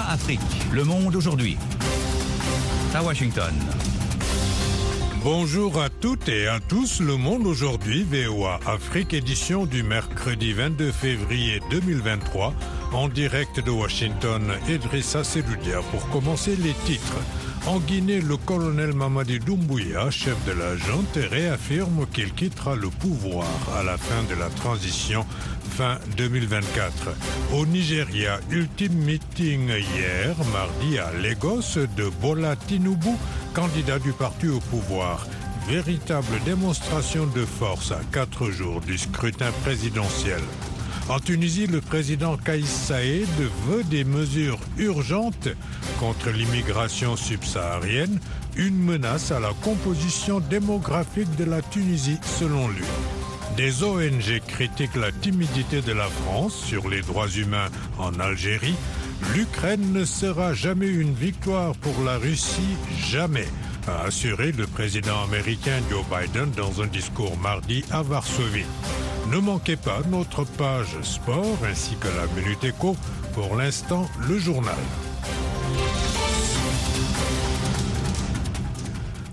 Afrique. Le monde aujourd'hui. À Washington. Bonjour à toutes et à tous. Le monde aujourd'hui, VOA Afrique, édition du mercredi 22 février 2023. En direct de Washington, Idrissa Seloudia pour commencer les titres. En Guinée, le colonel Mamadi Doumbouya, chef de la junte, réaffirme qu'il quittera le pouvoir à la fin de la transition fin 2024. Au Nigeria, ultime meeting hier, mardi à Lagos, de Bola Tinubu, candidat du parti au pouvoir. Véritable démonstration de force à quatre jours du scrutin présidentiel. En Tunisie, le président Kaïs Saïd veut des mesures urgentes contre l'immigration subsaharienne, une menace à la composition démographique de la Tunisie selon lui. Des ONG critiquent la timidité de la France sur les droits humains en Algérie. L'Ukraine ne sera jamais une victoire pour la Russie, jamais, a assuré le président américain Joe Biden dans un discours mardi à Varsovie. Ne manquez pas notre page sport ainsi que la Minute Éco. Pour l'instant, le journal.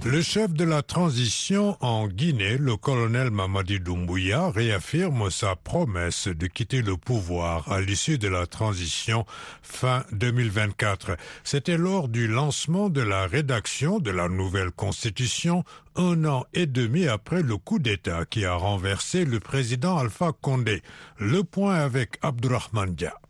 Le chef de la transition en Guinée, le colonel Mamadi Doumbouya, réaffirme sa promesse de quitter le pouvoir à l'issue de la transition fin 2024. C'était lors du lancement de la rédaction de la nouvelle constitution un an et demi après le coup d'État qui a renversé le président Alpha Condé. Le point avec Abdurrahman Dia.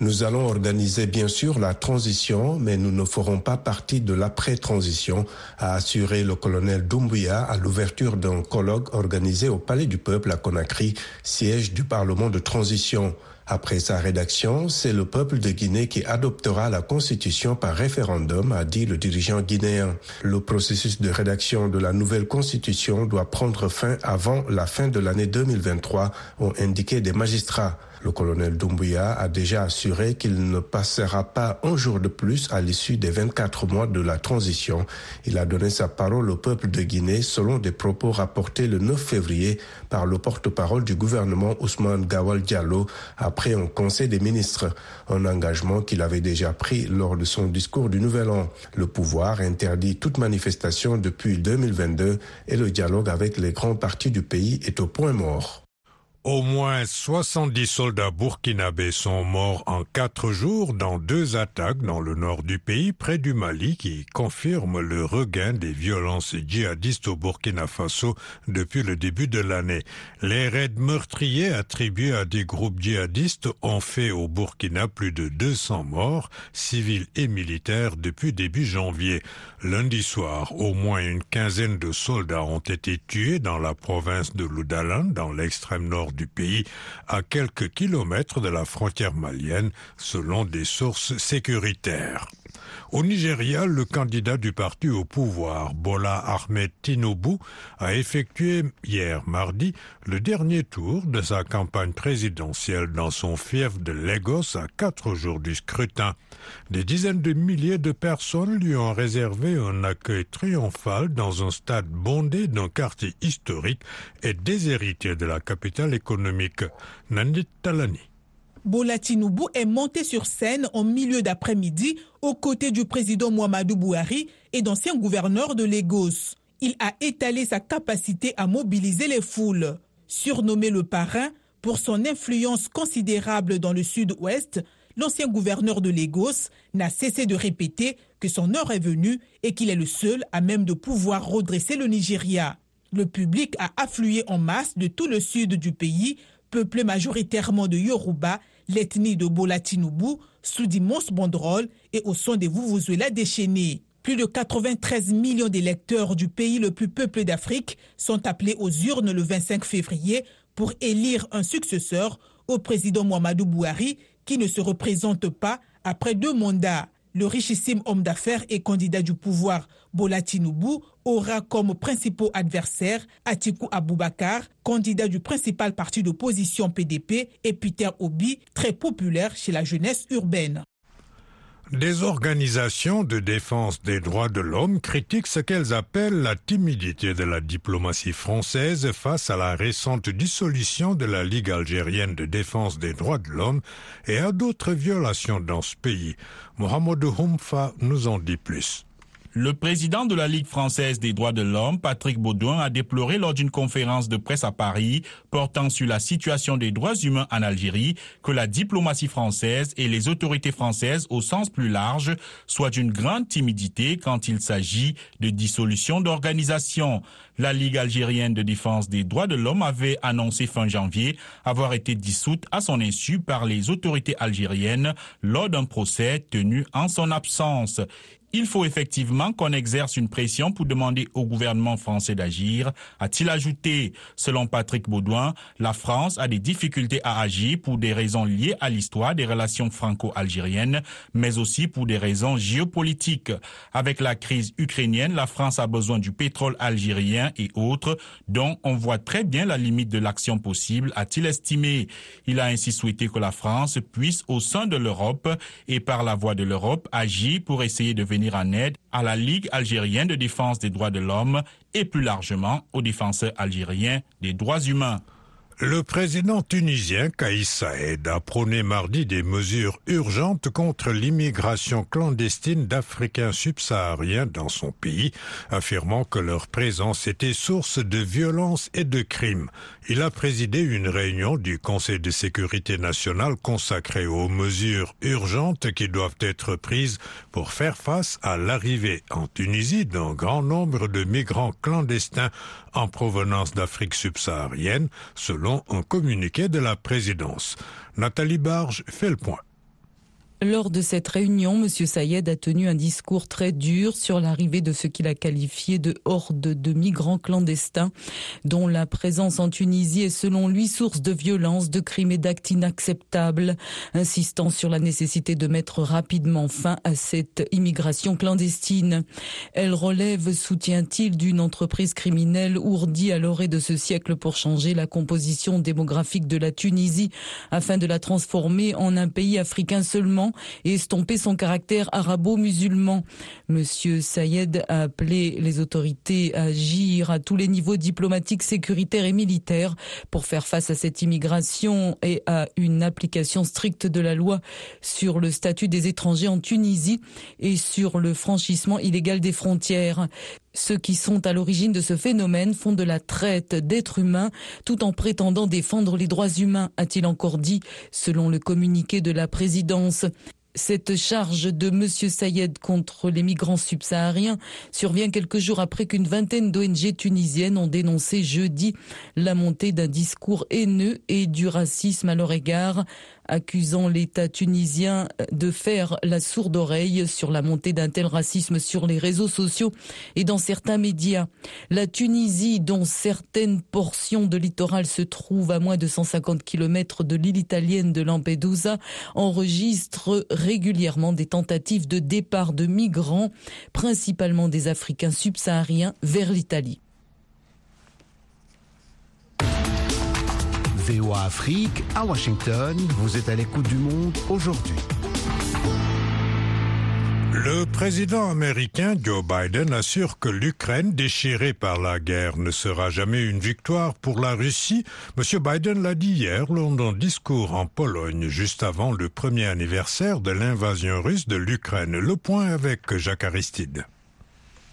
Nous allons organiser bien sûr la transition, mais nous ne ferons pas partie de l'après-transition, a assuré le colonel Doumbouya à l'ouverture d'un colloque organisé au Palais du Peuple à Conakry, siège du Parlement de transition. Après sa rédaction, c'est le peuple de Guinée qui adoptera la constitution par référendum, a dit le dirigeant guinéen. Le processus de rédaction de la nouvelle constitution doit prendre fin avant la fin de l'année 2023, ont indiqué des magistrats. Le colonel Doumbouya a déjà assuré qu'il ne passera pas un jour de plus à l'issue des 24 mois de la transition. Il a donné sa parole au peuple de Guinée selon des propos rapportés le 9 février par le porte-parole du gouvernement Ousmane Gawal Diallo après un conseil des ministres, un engagement qu'il avait déjà pris lors de son discours du Nouvel An. Le pouvoir interdit toute manifestation depuis 2022 et le dialogue avec les grands partis du pays est au point mort. Au moins 70 soldats burkinabés sont morts en quatre jours dans deux attaques dans le nord du pays près du Mali qui confirment le regain des violences djihadistes au Burkina Faso depuis le début de l'année. Les raids meurtriers attribués à des groupes djihadistes ont fait au Burkina plus de 200 morts, civils et militaires depuis début janvier. Lundi soir, au moins une quinzaine de soldats ont été tués dans la province de Loudalan, dans l'extrême nord du pays, à quelques kilomètres de la frontière malienne, selon des sources sécuritaires. Au Nigeria, le candidat du parti au pouvoir, Bola Ahmed Tinubu, a effectué hier mardi le dernier tour de sa campagne présidentielle dans son fief de Lagos à quatre jours du scrutin. Des dizaines de milliers de personnes lui ont réservé un accueil triomphal dans un stade bondé d'un quartier historique et déshérité de la capitale économique, Nandit Talani. Bola Tinubu est monté sur scène en milieu d'après-midi aux côtés du président Muhammadu Buhari et d'anciens gouverneurs de Lagos. Il a étalé sa capacité à mobiliser les foules. Surnommé le parrain pour son influence considérable dans le sud-ouest, l'ancien gouverneur de Lagos n'a cessé de répéter que son heure est venue et qu'il est le seul à même de pouvoir redresser le Nigeria. Le public a afflué en masse de tout le sud du pays, peuplé majoritairement de Yoruba l'ethnie de Bola Tinubu sous d'immenses banderoles et au son des Vuvuzela déchaînés. Plus de 93 millions d'électeurs du pays le plus peuplé d'Afrique sont appelés aux urnes le 25 février pour élire un successeur au président Muhammadu Buhari qui ne se représente pas après deux mandats. Le richissime homme d'affaires et candidat du pouvoir Bola Tinubu aura comme principaux adversaires Atiku Abubakar, candidat du principal parti d'opposition PDP, et Peter Obi, très populaire chez la jeunesse urbaine. Des organisations de défense des droits de l'homme critiquent ce qu'elles appellent la timidité de la diplomatie française face à la récente dissolution de la Ligue algérienne de défense des droits de l'homme et à d'autres violations dans ce pays. Mohamed Houmfa nous en dit plus. Le président de la Ligue française des droits de l'homme, Patrick Baudouin, a déploré lors d'une conférence de presse à Paris portant sur la situation des droits humains en Algérie que la diplomatie française et les autorités françaises au sens plus large soient d'une grande timidité quand il s'agit de dissolution d'organisations. La Ligue algérienne de défense des droits de l'homme avait annoncé fin janvier avoir été dissoute à son insu par les autorités algériennes lors d'un procès tenu en son absence. Il faut effectivement qu'on exerce une pression pour demander au gouvernement français d'agir, a-t-il ajouté. Selon Patrick Baudouin, la France a des difficultés à agir pour des raisons liées à l'histoire des relations franco-algériennes, mais aussi pour des raisons géopolitiques. Avec la crise ukrainienne, la France a besoin du pétrole algérien et autres, dont on voit très bien la limite de l'action possible, a-t-il estimé. Il a ainsi souhaité que la France puisse, au sein de l'Europe et par la voie de l'Europe, agir pour essayer de venir à la Ligue algérienne de défense des droits de l'homme et plus largement aux défenseurs algériens des droits humains. Le président tunisien Kaïs Saïd a prôné mardi des mesures urgentes contre l'immigration clandestine d'Africains subsahariens dans son pays, affirmant que leur présence était source de violence et de crimes. Il a présidé une réunion du Conseil de sécurité nationale consacrée aux mesures urgentes qui doivent être prises pour faire face à l'arrivée en Tunisie d'un grand nombre de migrants clandestins en provenance d'Afrique subsaharienne, selon un communiqué de la présidence. Nathalie Barge fait le point. Lors de cette réunion, M. Sayed a tenu un discours très dur sur l'arrivée de ce qu'il a qualifié de horde de migrants clandestins, dont la présence en Tunisie est selon lui source de violence, de crimes et d'actes inacceptables, insistant sur la nécessité de mettre rapidement fin à cette immigration clandestine. Elle relève, soutient-il, d'une entreprise criminelle ourdie à l'orée de ce siècle pour changer la composition démographique de la Tunisie afin de la transformer en un pays africain seulement et estomper son caractère arabo-musulman. Monsieur Sayed a appelé les autorités à agir à tous les niveaux diplomatiques, sécuritaires et militaires pour faire face à cette immigration et à une application stricte de la loi sur le statut des étrangers en Tunisie et sur le franchissement illégal des frontières. Ceux qui sont à l'origine de ce phénomène font de la traite d'êtres humains tout en prétendant défendre les droits humains, a-t-il encore dit, selon le communiqué de la présidence. Cette charge de M. Sayed contre les migrants subsahariens survient quelques jours après qu'une vingtaine d'ONG tunisiennes ont dénoncé jeudi la montée d'un discours haineux et du racisme à leur égard accusant l'État tunisien de faire la sourde oreille sur la montée d'un tel racisme sur les réseaux sociaux et dans certains médias. La Tunisie, dont certaines portions de littoral se trouvent à moins de 150 km de l'île italienne de Lampedusa, enregistre régulièrement des tentatives de départ de migrants, principalement des Africains subsahariens, vers l'Italie. VOA Afrique à Washington. Vous êtes à l'écoute du monde aujourd'hui. Le président américain Joe Biden assure que l'Ukraine, déchirée par la guerre, ne sera jamais une victoire pour la Russie. Monsieur Biden l'a dit hier lors d'un discours en Pologne, juste avant le premier anniversaire de l'invasion russe de l'Ukraine. Le point avec Jacques Aristide.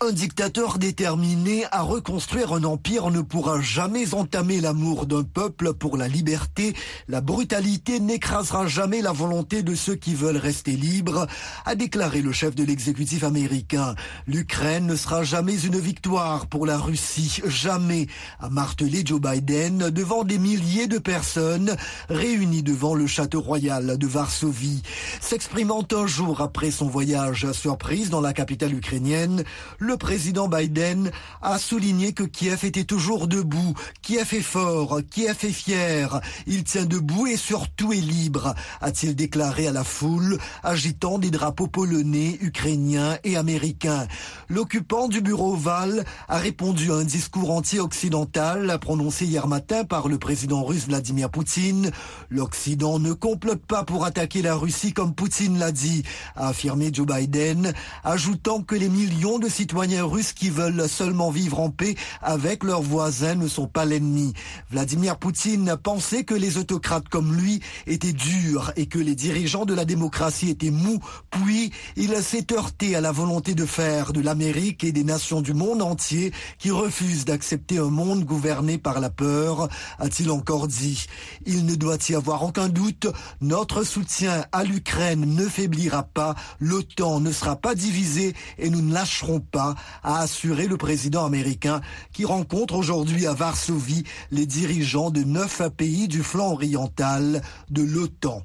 Un dictateur déterminé à reconstruire un empire ne pourra jamais entamer l'amour d'un peuple pour la liberté. La brutalité n'écrasera jamais la volonté de ceux qui veulent rester libres, a déclaré le chef de l'exécutif américain. L'Ukraine ne sera jamais une victoire pour la Russie, jamais, a martelé Joe Biden devant des milliers de personnes réunies devant le château royal de Varsovie. S'exprimant un jour après son voyage surprise dans la capitale ukrainienne, le président Biden a souligné que Kiev était toujours debout, Kiev est fort, Kiev est fier, il tient debout et surtout est libre, a-t-il déclaré à la foule, agitant des drapeaux polonais, ukrainiens et américains. L'occupant du bureau ovale a répondu à un discours anti-occidental prononcé hier matin par le président russe Vladimir Poutine. L'Occident ne complote pas pour attaquer la Russie comme Poutine l'a dit, a affirmé Joe Biden, ajoutant que les millions de citoyens russes qui veulent seulement vivre en paix avec leurs voisins ne sont pas l'ennemi. Vladimir Poutine pensait que les autocrates comme lui étaient durs et que les dirigeants de la démocratie étaient mous, puis il s'est heurté à la volonté de faire de l'Amérique et des nations du monde entier qui refusent d'accepter un monde gouverné par la peur, a-t-il encore dit. Il ne doit y avoir aucun doute, notre soutien à l'Ukraine ne faiblira pas, l'OTAN ne sera pas divisé et nous ne lâcherons pas, a assuré le président américain qui rencontre aujourd'hui à Varsovie les dirigeants de neuf pays du flanc oriental de l'OTAN.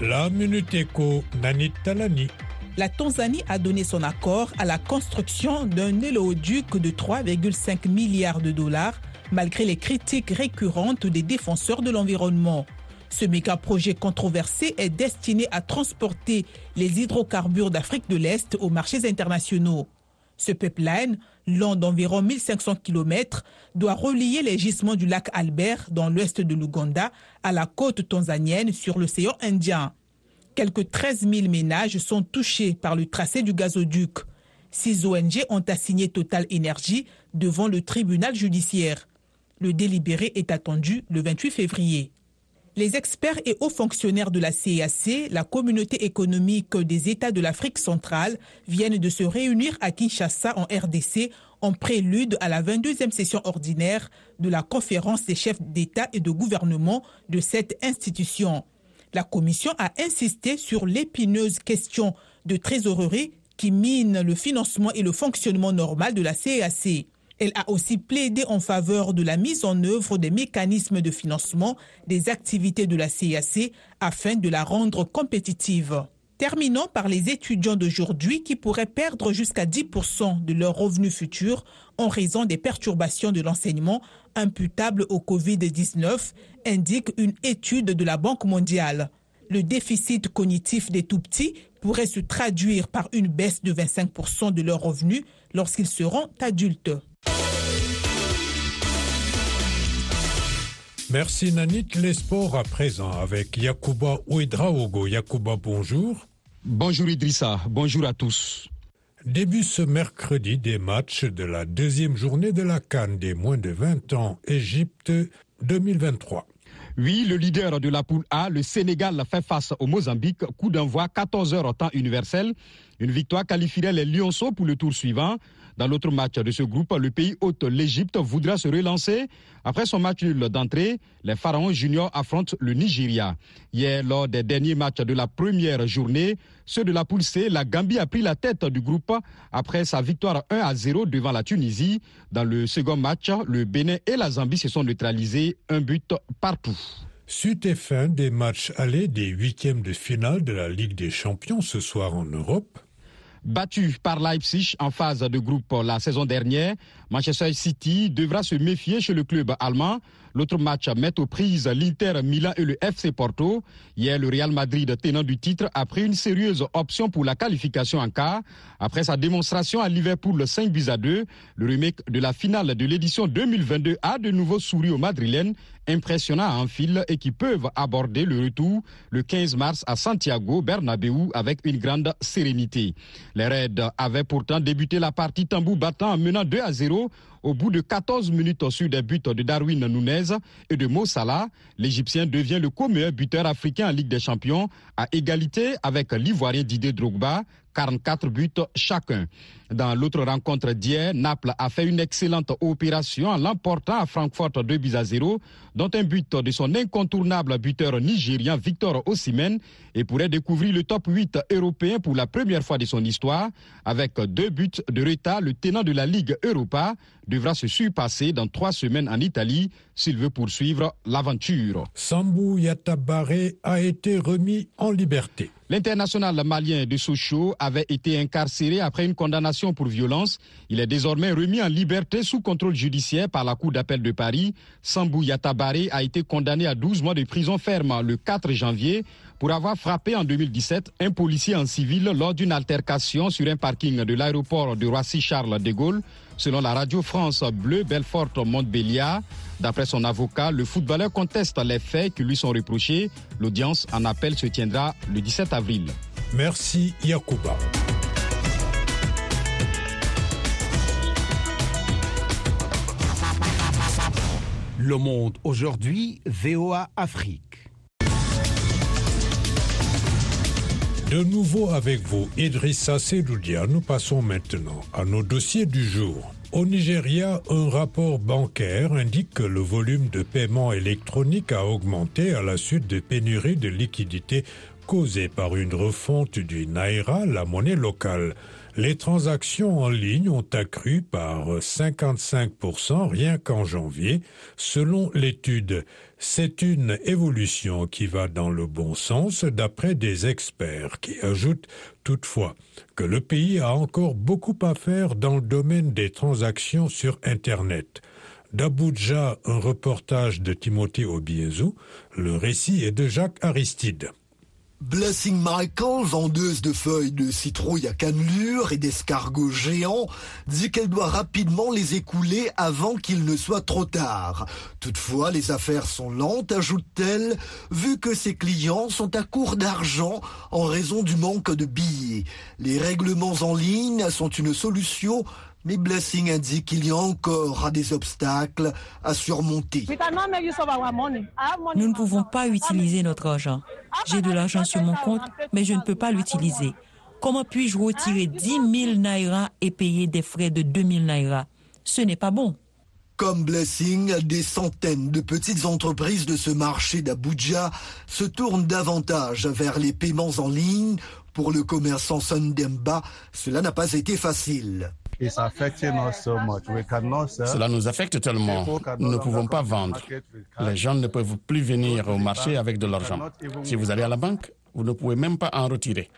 La Minute Éco, Nanit Talani. La Tanzanie a donné son accord à la construction d'un éléoduc de 3,5 milliards de dollars, malgré les critiques récurrentes des défenseurs de l'environnement. Ce méga-projet controversé est destiné à transporter les hydrocarbures d'Afrique de l'Est aux marchés internationaux. Ce pipeline, long d'environ 1500 km, doit relier les gisements du lac Albert dans l'ouest de l'Ouganda à la côte tanzanienne sur l'océan Indien. Quelques 13 000 ménages sont touchés par le tracé du gazoduc. Six ONG ont assigné Total Énergie devant le tribunal judiciaire. Le délibéré est attendu le 28 février. Les experts et hauts fonctionnaires de la CAC, la communauté économique des États de l'Afrique centrale, viennent de se réunir à Kinshasa en RDC en prélude à la 22e session ordinaire de la conférence des chefs d'État et de gouvernement de cette institution. La commission a insisté sur l'épineuse question de trésorerie qui mine le financement et le fonctionnement normal de la CAC. Elle a aussi plaidé en faveur de la mise en œuvre des mécanismes de financement des activités de la CAC afin de la rendre compétitive. Terminons par les étudiants d'aujourd'hui qui pourraient perdre jusqu'à 10% de leurs revenus futurs en raison des perturbations de l'enseignement imputables au Covid-19, indique une étude de la Banque mondiale. Le déficit cognitif des tout-petits pourrait se traduire par une baisse de 25% de leurs revenus lorsqu'ils seront adultes. Merci Nanit. Les sports à présent avec Yakuba Ouedraogo. Yakuba, bonjour. Bonjour Idrissa, bonjour à tous. Début ce mercredi des matchs de la deuxième journée de la Cannes des moins de 20 ans Égypte 2023. Oui, le leader de la poule A, le Sénégal, fait face au Mozambique. Coup d'envoi 14 heures au temps universel. Une victoire qualifierait les Lyonceaux pour le tour suivant. Dans l'autre match de ce groupe, le pays hôte, l'Égypte, voudra se relancer. Après son match nul d'entrée, les Pharaons juniors affrontent le Nigeria. Hier, lors des derniers matchs de la première journée, ceux de la poule C, la Gambie a pris la tête du groupe après sa victoire 1 à 0 devant la Tunisie. Dans le second match, le Bénin et la Zambie se sont neutralisés, un but partout. Suite et fin des matchs allés des huitièmes de finale de la Ligue des Champions ce soir en Europe. Battu par Leipzig en phase de groupe la saison dernière, Manchester City devra se méfier chez le club allemand. L'autre match met aux prises l'Inter Milan et le FC Porto. Hier, le Real Madrid, tenant du titre, a pris une sérieuse option pour la qualification en cas. Après sa démonstration à Liverpool 5 buts à 2, le remake de la finale de l'édition 2022 a de nouveau souri aux Madrilènes, impressionnant à fil et qui peuvent aborder le retour le 15 mars à Santiago Bernabéu avec une grande sérénité. Les Reds avaient pourtant débuté la partie tambour battant en menant 2 à 0 you. Au bout de 14 minutes sur des buts de Darwin Nunez et de Mo Salah, l'Égyptien devient le co-meilleur buteur africain en Ligue des Champions à égalité avec l'Ivoirien Didier Drogba, 44 buts chacun. Dans l'autre rencontre d'hier, Naples a fait une excellente opération en l'emportant à Francfort 2 buts à 0, dont un but de son incontournable buteur nigérien Victor Osimhen et pourrait découvrir le top 8 européen pour la première fois de son histoire. Avec deux buts de retard, le tenant de la Ligue Europa devra se surpasser dans trois semaines en Italie s'il veut poursuivre l'aventure. Sambou Yatabare a été remis en liberté. L'international malien de Sochaux avait été incarcéré après une condamnation pour violence. Il est désormais remis en liberté sous contrôle judiciaire par la Cour d'appel de Paris. Sambou Yatabaré a été condamné à 12 mois de prison ferme le 4 janvier pour avoir frappé en 2017 un policier en civil lors d'une altercation sur un parking de l'aéroport de Roissy-Charles de Gaulle. Selon la radio France Bleu Belfort Montbéliard, d'après son avocat, le footballeur conteste les faits qui lui sont reprochés. L'audience en appel se tiendra le 17 avril. Merci Yacouba. Le monde aujourd'hui, VOA Afrique. De nouveau avec vous, Idrissa Sedoudia, nous passons maintenant à nos dossiers du jour. Au Nigeria, un rapport bancaire indique que le volume de paiement électronique a augmenté à la suite de pénuries de liquidités causées par une refonte du Naira, la monnaie locale. Les transactions en ligne ont accru par 55% rien qu'en janvier, selon l'étude. C'est une évolution qui va dans le bon sens d'après des experts qui ajoutent toutefois que le pays a encore beaucoup à faire dans le domaine des transactions sur Internet. D'Abuja, un reportage de Timothée Obiezou, le récit est de Jacques Aristide. Blessing Michael, vendeuse de feuilles de citrouille à cannelure et d'escargots géants, dit qu'elle doit rapidement les écouler avant qu'il ne soit trop tard. Toutefois, les affaires sont lentes, ajoute-t-elle, vu que ses clients sont à court d'argent en raison du manque de billets. Les règlements en ligne sont une solution mais Blessing indique qu'il y a encore des obstacles à surmonter. Nous ne pouvons pas utiliser notre argent. J'ai de l'argent sur mon compte, mais je ne peux pas l'utiliser. Comment puis-je retirer 10 000 naira et payer des frais de 2 000 naira? Ce n'est pas bon. Comme Blessing, des centaines de petites entreprises de ce marché d'Abuja se tournent davantage vers les paiements en ligne. Pour le commerçant Sundemba, cela n'a pas été facile. Cela nous affecte tellement. Nous ne pouvons pas vendre. Les gens ne peuvent plus venir au marché avec de l'argent. Si vous allez à la banque, vous ne pouvez même pas en retirer.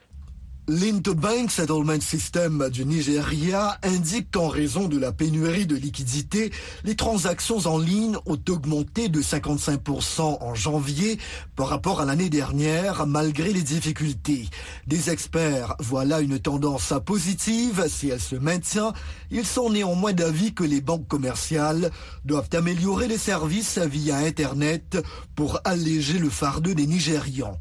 L'Interbank Settlement System du Nigeria indique qu'en raison de la pénurie de liquidités, les transactions en ligne ont augmenté de 55% en janvier par rapport à l'année dernière, malgré les difficultés. Des experts voient là une tendance positive si elle se maintient. Ils sont néanmoins d'avis que les banques commerciales doivent améliorer les services via Internet pour alléger le fardeau des Nigérians.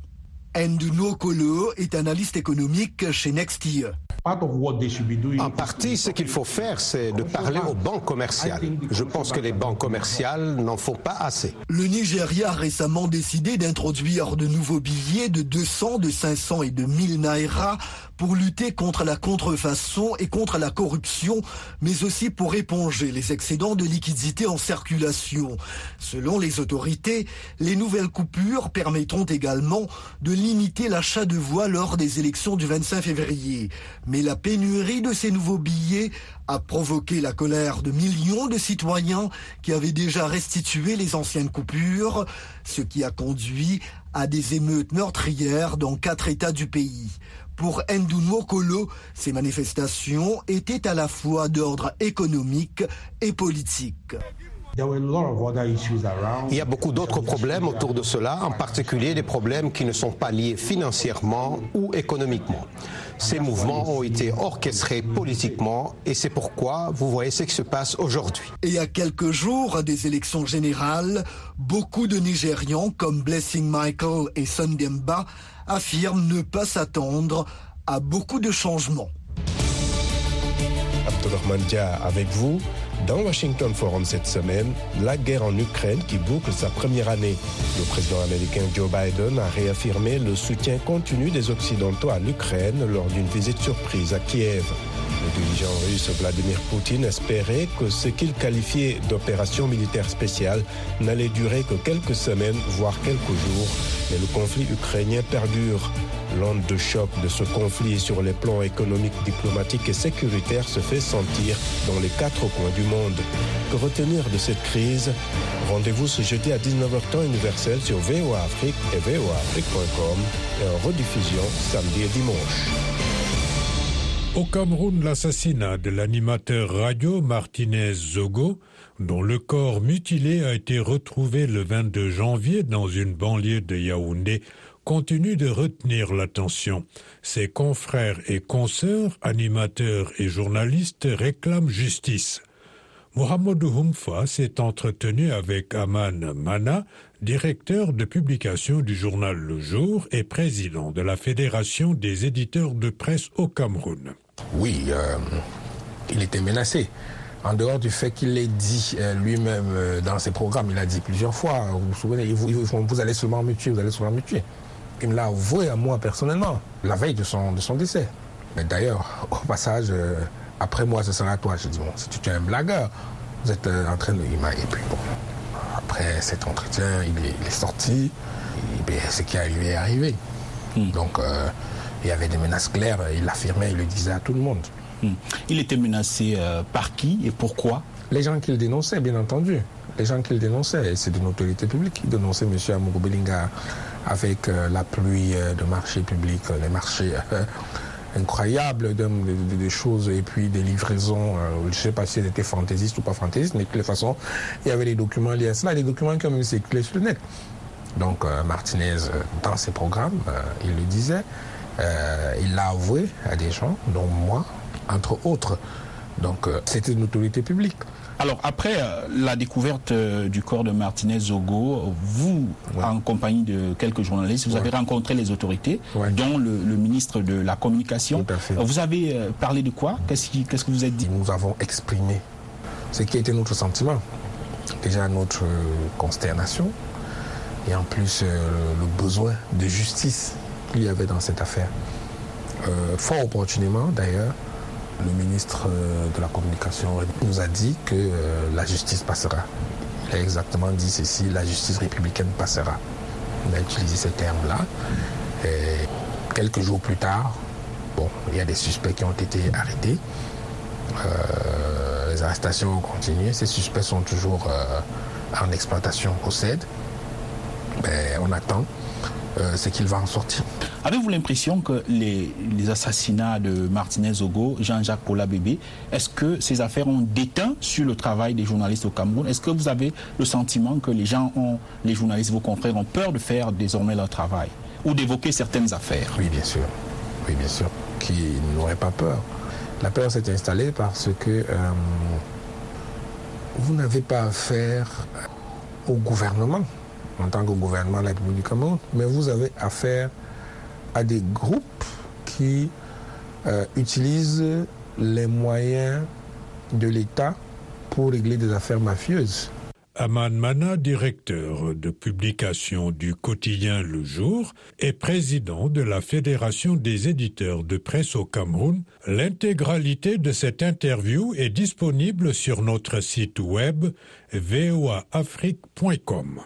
Nduno Kolo est analyste économique chez Nextier. En partie, ce qu'il faut faire, c'est de parler aux banques commerciales. Je pense que les banques commerciales n'en font pas assez. Le Nigeria a récemment décidé d'introduire de nouveaux billets de 200, de 500 et de 1000 naira pour lutter contre la contrefaçon et contre la corruption, mais aussi pour éponger les excédents de liquidités en circulation. Selon les autorités, les nouvelles coupures permettront également de limiter l'achat de voix lors des élections du 25 février. Mais la pénurie de ces nouveaux billets a provoqué la colère de millions de citoyens qui avaient déjà restitué les anciennes coupures, ce qui a conduit à des émeutes meurtrières dans quatre États du pays. Pour Ndouno Kolo, ces manifestations étaient à la fois d'ordre économique et politique. Il y a beaucoup d'autres problèmes autour de cela, en particulier des problèmes qui ne sont pas liés financièrement ou économiquement. Ces mouvements ont été orchestrés politiquement et c'est pourquoi vous voyez ce qui se passe aujourd'hui. Et à quelques jours des élections générales, beaucoup de Nigérians comme Blessing Michael et Sundemba affirme ne pas s'attendre à beaucoup de changements. Avec vous. Dans Washington Forum cette semaine, la guerre en Ukraine qui boucle sa première année. Le président américain Joe Biden a réaffirmé le soutien continu des Occidentaux à l'Ukraine lors d'une visite surprise à Kiev. Le dirigeant russe Vladimir Poutine espérait que ce qu'il qualifiait d'opération militaire spéciale n'allait durer que quelques semaines, voire quelques jours, mais le conflit ukrainien perdure. L'onde de choc de ce conflit sur les plans économiques, diplomatiques et sécuritaires se fait sentir dans les quatre coins du monde. Que retenir de cette crise? Rendez-vous ce jeudi à 19h temps universel sur VOA Afrique et voaafrique.com et en rediffusion samedi et dimanche. Au Cameroun, l'assassinat de l'animateur radio Martinez Zogo, dont le corps mutilé a été retrouvé le 22 janvier dans une banlieue de Yaoundé, continue de retenir l'attention. Ses confrères et consoeurs, animateurs et journalistes réclament justice. Mohamed Humfa s'est entretenu avec Aman Mana, directeur de publication du journal Le Jour et président de la Fédération des éditeurs de presse au Cameroun. Oui, euh, il était menacé. En dehors du fait qu'il l'ait dit euh, lui-même euh, dans ses programmes, il a dit plusieurs fois, vous vous souvenez, vous, vous allez seulement me tuer, vous allez seulement me tuer. Il me l'a avoué à moi personnellement, la veille de son, de son décès. Mais d'ailleurs, au passage, après moi, ce sera à toi. Je dis, bon, si tu es un blagueur, vous êtes en train de... Et puis bon, après cet entretien, il est, sorti, et bien, ce qui est arrivé est arrivé. Hmm. Donc, il y avait des menaces claires, il l'affirmait, il le disait à tout le monde. Hmm. Il était menacé euh, par qui et pourquoi? Les gens qu'il dénonçait, bien entendu. Les gens qu'il dénonçait, c'est une autorité publique qui dénonçait M. Amogo Belinga avec euh, la pluie euh, de marchés publics, les marchés incroyables de, choses et puis des livraisons, je ne sais pas si elles étaient fantaisistes ou pas fantaisistes, mais de toute façon, il y avait des documents liés à cela, des documents qui ont même circulé sur le net. Donc Martinez, dans ses programmes, il le disait, euh, il l'a avoué à des gens, dont moi, entre autres. Donc euh, c'était une autorité publique. Alors après euh, la découverte du corps de Martinez Zogo, vous, en compagnie de quelques journalistes, vous avez rencontré les autorités, dont le, ministre de la Communication. Vous avez parlé de quoi? Qu'est-ce que vous êtes dit? Nous avons exprimé ce qui était notre sentiment. Déjà notre consternation et en plus le besoin de justice qu'il y avait dans cette affaire. Euh, fort opportunément, d'ailleurs, le ministre euh, de la Communication nous a dit que euh, la justice passera. Il a exactement dit ceci, la justice républicaine passera. On a utilisé ces termes-là. Et quelques jours plus tard, bon, il y a des suspects qui ont été arrêtés. les arrestations ont continué. Ces suspects sont toujours en exploitation au CED. Mais on attend c'est qu'il va en sortir. Avez-vous l'impression que les, assassinats de Martinez Ogo, Jean-Jacques Paula Bébé, est-ce que ces affaires ont déteint sur le travail des journalistes au Cameroun? Est-ce que vous avez le sentiment que les gens ont, les journalistes, vos confrères, ont peur de faire désormais leur travail ou d'évoquer certaines affaires? Oui, bien sûr. Oui, bien sûr. Qui n'aurait pas peur La peur s'est installée parce que euh, vous n'avez pas affaire au gouvernement en tant que gouvernement de la République du Cameroun, mais vous avez affaire à des groupes qui euh, utilisent les moyens de l'État pour régler des affaires mafieuses. Aman Mana, directeur de publication du quotidien Le Jour et président de la Fédération des éditeurs de presse au Cameroun, l'intégralité de cette interview est disponible sur notre site web voaafrique.com.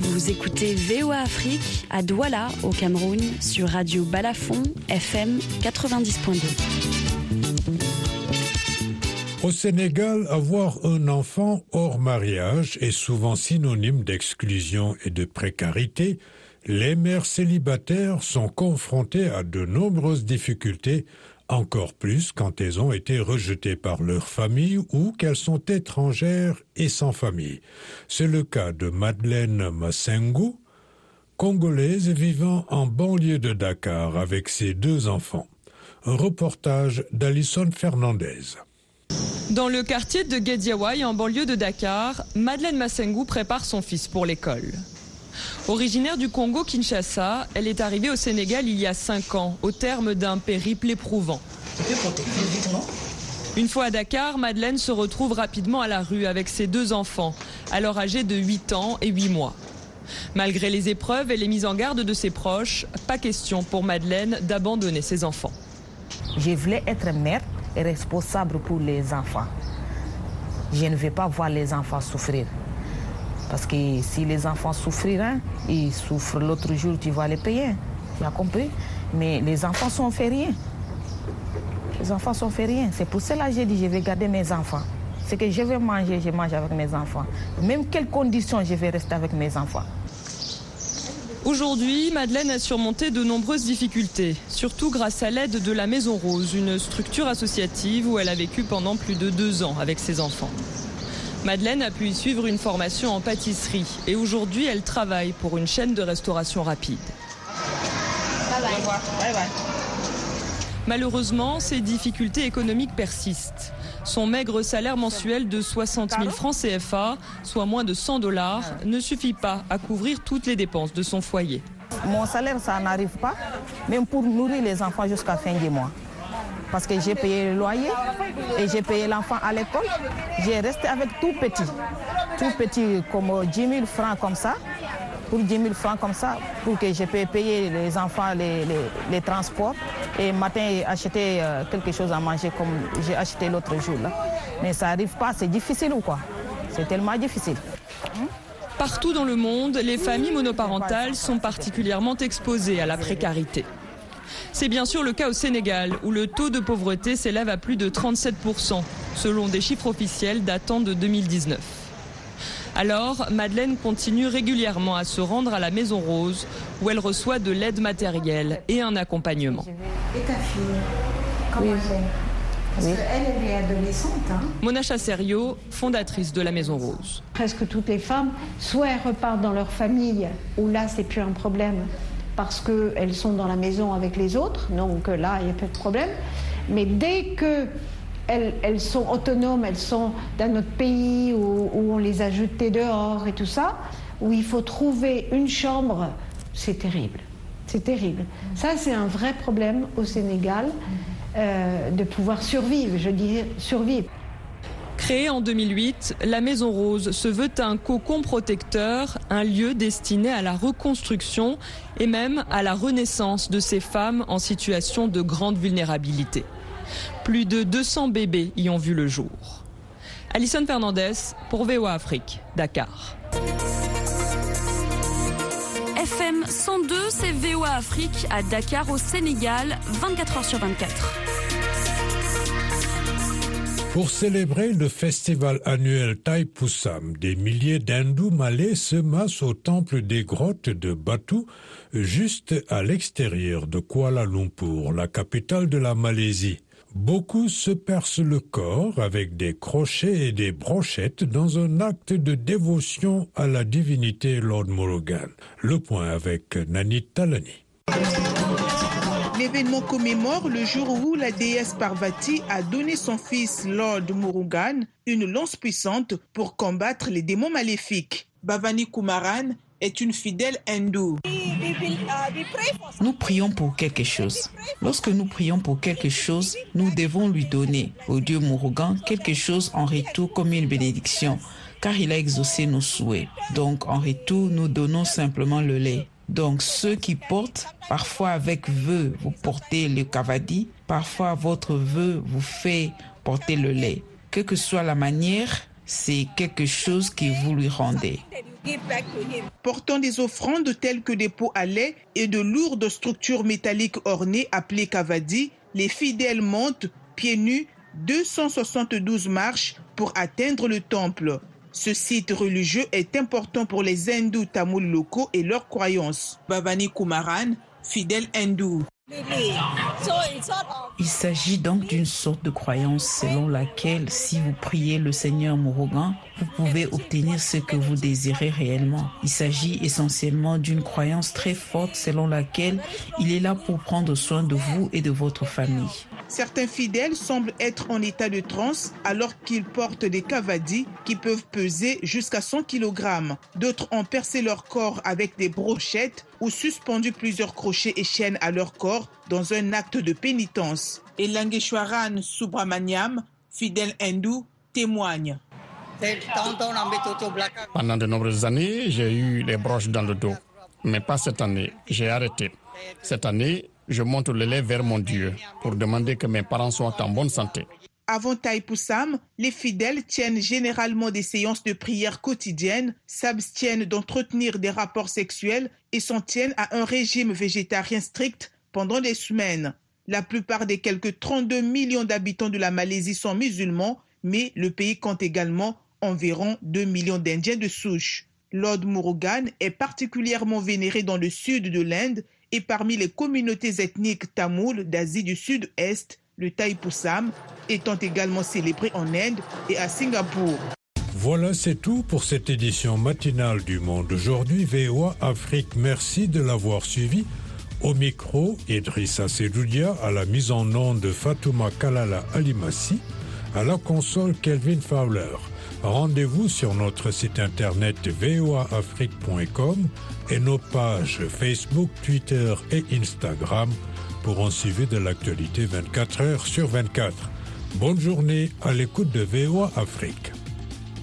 Vous écoutez VOA Afrique à Douala, au Cameroun, sur Radio Balafon, FM 90.2. Au Sénégal, avoir un enfant hors mariage est souvent synonyme d'exclusion et de précarité. Les mères célibataires sont confrontées à de nombreuses difficultés encore plus quand elles ont été rejetées par leur famille ou qu'elles sont étrangères et sans famille. C'est le cas de Madeleine Masengu, congolaise vivant en banlieue de Dakar avec ses deux enfants. Un reportage d'Alison Fernandez. Dans le quartier de Gediawai, en banlieue de Dakar, Madeleine Masengu prépare son fils pour l'école. Originaire du Congo-Kinshasa, elle est arrivée au Sénégal il y a cinq ans, au terme d'un périple éprouvant. Une fois à Dakar, Madeleine se retrouve rapidement à la rue avec ses deux enfants, alors âgés de 8 ans et 8 mois. Malgré les épreuves et les mises en garde de ses proches, pas question pour Madeleine d'abandonner ses enfants. Je voulais être mère et responsable pour les enfants. Je ne vais pas voir les enfants souffrir. Parce que si les enfants souffrent, hein, ils souffrent l'autre jour, tu vas les payer. Tu as compris? Mais les enfants sont fait rien. Les enfants sont fait rien. C'est pour cela que j'ai dit je vais garder mes enfants. Ce que je vais manger, je mange avec mes enfants. Même quelles conditions je vais rester avec mes enfants. Aujourd'hui, Madeleine a surmonté de nombreuses difficultés, surtout grâce à l'aide de la Maison Rose, une structure associative où elle a vécu pendant plus de deux ans avec ses enfants. Madeleine a pu y suivre une formation en pâtisserie et aujourd'hui elle travaille pour une chaîne de restauration rapide. Malheureusement, ces difficultés économiques persistent. Son maigre salaire mensuel de 60 000 francs CFA, soit moins de 100 dollars, ne suffit pas à couvrir toutes les dépenses de son foyer. Mon salaire, ça n'arrive pas, même pour nourrir les enfants jusqu'à fin du mois. Parce que j'ai payé le loyer et j'ai payé l'enfant à l'école. J'ai resté avec tout petit, tout petit, comme 10 000 francs comme ça pour 10 000 francs comme ça, pour que je puisse payer les enfants les, transports et matin acheter euh, quelque chose à manger comme j'ai acheté l'autre jour. Là. Mais ça n'arrive pas, c'est difficile ou quoi? C'est tellement difficile. Partout dans le monde, les familles monoparentales sont particulièrement exposées à la précarité. C'est bien sûr le cas au Sénégal, où le taux de pauvreté s'élève à plus de 37%, selon des chiffres officiels datant de 2019. Alors, Madeleine continue régulièrement à se rendre à la Maison Rose, où elle reçoit de l'aide matérielle et un accompagnement. Et ta fille Comment elle est? Parce qu'elle, elle est adolescente. Hein Mona Chasserio, fondatrice de la Maison Rose. Presque toutes les femmes, soit elles repartent dans leur famille, où là, c'est plus un problème, parce qu'elles sont dans la maison avec les autres, donc là, il n'y a pas de problème. Mais dès que elles, sont autonomes, elles sont dans notre pays où, on les a jetées dehors et tout ça, où il faut trouver une chambre, c'est terrible. C'est terrible. Ça, c'est un vrai problème au Sénégal euh, de pouvoir survivre, je dis survivre. Créée en 2008, la Maison Rose se veut un cocon protecteur, un lieu destiné à la reconstruction et même à la renaissance de ces femmes en situation de grande vulnérabilité. Plus de 200 bébés y ont vu le jour. Alison Fernandez pour VOA Afrique, Dakar. FM 102, c'est VOA Afrique à Dakar au Sénégal, 24 h sur 24. Pour célébrer le festival annuel Taipusam, des milliers d'hindous malais se massent au temple des grottes de Batu, juste à l'extérieur de Kuala Lumpur, la capitale de la Malaisie. Beaucoup se percent le corps avec des crochets et des brochettes dans un acte de dévotion à la divinité Lord Murugan. Le point avec Nani Talani. L'événement commémore le jour où la déesse Parvati a donné son fils Lord Murugan une lance puissante pour combattre les démons maléfiques. Bhavani Kumaran est une fidèle hindoue. Nous prions pour quelque chose. Lorsque nous prions pour quelque chose, nous devons lui donner au Dieu Murugan quelque chose en retour comme une bénédiction, car il a exaucé nos souhaits. Donc en retour, nous donnons simplement le lait. Donc ceux qui portent, parfois avec vœu, vous portez le kavadi, parfois votre vœu vous fait porter le lait. Que que soit la manière, c'est quelque chose que vous lui rendez. Portant des offrandes telles que des pots à lait et de lourdes structures métalliques ornées appelées kavadi, les fidèles montent pieds nus 272 marches pour atteindre le temple. Ce site religieux est important pour les hindous tamouls locaux et leurs croyances. Bhavani Kumaran, fidèle hindou. Il s'agit donc d'une sorte de croyance selon laquelle si vous priez le Seigneur Murugan, vous pouvez obtenir ce que vous désirez réellement. Il s'agit essentiellement d'une croyance très forte selon laquelle il est là pour prendre soin de vous et de votre famille. Certains fidèles semblent être en état de transe alors qu'ils portent des cavadis qui peuvent peser jusqu'à 100 kg. D'autres ont percé leur corps avec des brochettes ou suspendu plusieurs crochets et chaînes à leur corps dans un acte de pénitence. Et Langeshwaran Subramaniam, fidèle hindou, témoigne. Pendant de nombreuses années, j'ai eu les broches dans le dos. Mais pas cette année. J'ai arrêté. Cette année, je monte le lait vers mon Dieu pour demander que mes parents soient en bonne santé. Avant Taïpoussam, les fidèles tiennent généralement des séances de prière quotidiennes, s'abstiennent d'entretenir des rapports sexuels et s'en tiennent à un régime végétarien strict pendant des semaines. La plupart des quelques 32 millions d'habitants de la Malaisie sont musulmans, mais le pays compte également environ 2 millions d'Indiens de souche. Lord Murugan est particulièrement vénéré dans le sud de l'Inde et parmi les communautés ethniques tamoules d'Asie du Sud-Est, le Thaipusam étant également célébré en Inde et à Singapour. Voilà, c'est tout pour cette édition matinale du Monde. Aujourd'hui, VOA Afrique, merci de l'avoir suivi. Au micro, Idrissa Sedoudia, à la mise en onde de Fatouma Kalala Alimassi, à la console Kelvin Fowler. Rendez-vous sur notre site internet voaafrique.com et nos pages Facebook, Twitter et Instagram pour en suivre de l'actualité 24 heures sur 24. Bonne journée à l'écoute de VOA Afrique.